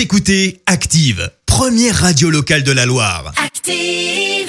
Vous écoutez Active, première radio locale de la Loire. Active.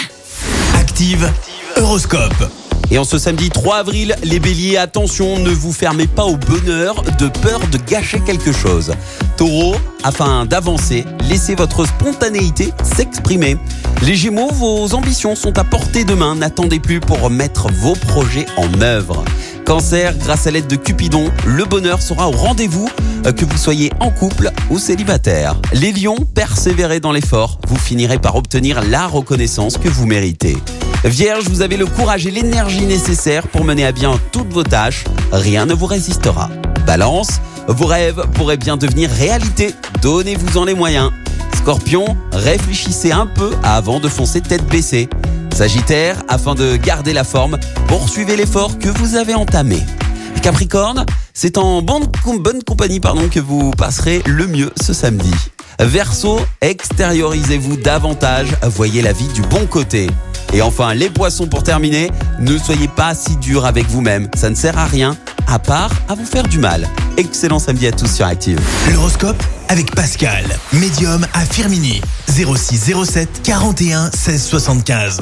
Active, Horoscope. Et en ce samedi 3 avril, les béliers, attention, ne vous fermez pas au bonheur de peur de gâcher quelque chose. Taureau, afin d'avancer, laissez votre spontanéité s'exprimer. Les gémeaux, vos ambitions sont à portée de main, n'attendez plus pour mettre vos projets en œuvre. Cancer, grâce à l'aide de Cupidon, le bonheur sera au rendez-vous, euh, que vous soyez en couple ou célibataire. Les lions, persévérez dans l'effort, vous finirez par obtenir la reconnaissance que vous méritez. Vierge, vous avez le courage et l'énergie nécessaires pour mener à bien toutes vos tâches, rien ne vous résistera. Balance, vos rêves pourraient bien devenir réalité, donnez-vous-en les moyens. Scorpion, réfléchissez un peu avant de foncer tête baissée. Sagittaire, afin de garder la forme, poursuivez l'effort que vous avez entamé. Capricorne, c'est en bonne, compagnie pardon, que vous passerez le mieux ce samedi. Verseau, extériorisez-vous davantage, voyez la vie du bon côté. Et enfin, les poissons pour terminer, ne soyez pas si dur avec vous-même, ça ne sert à rien, à part à vous faire du mal. Excellent samedi à tous sur Active. L'horoscope avec Pascal, médium à Firmini. 06 07 41 16 75.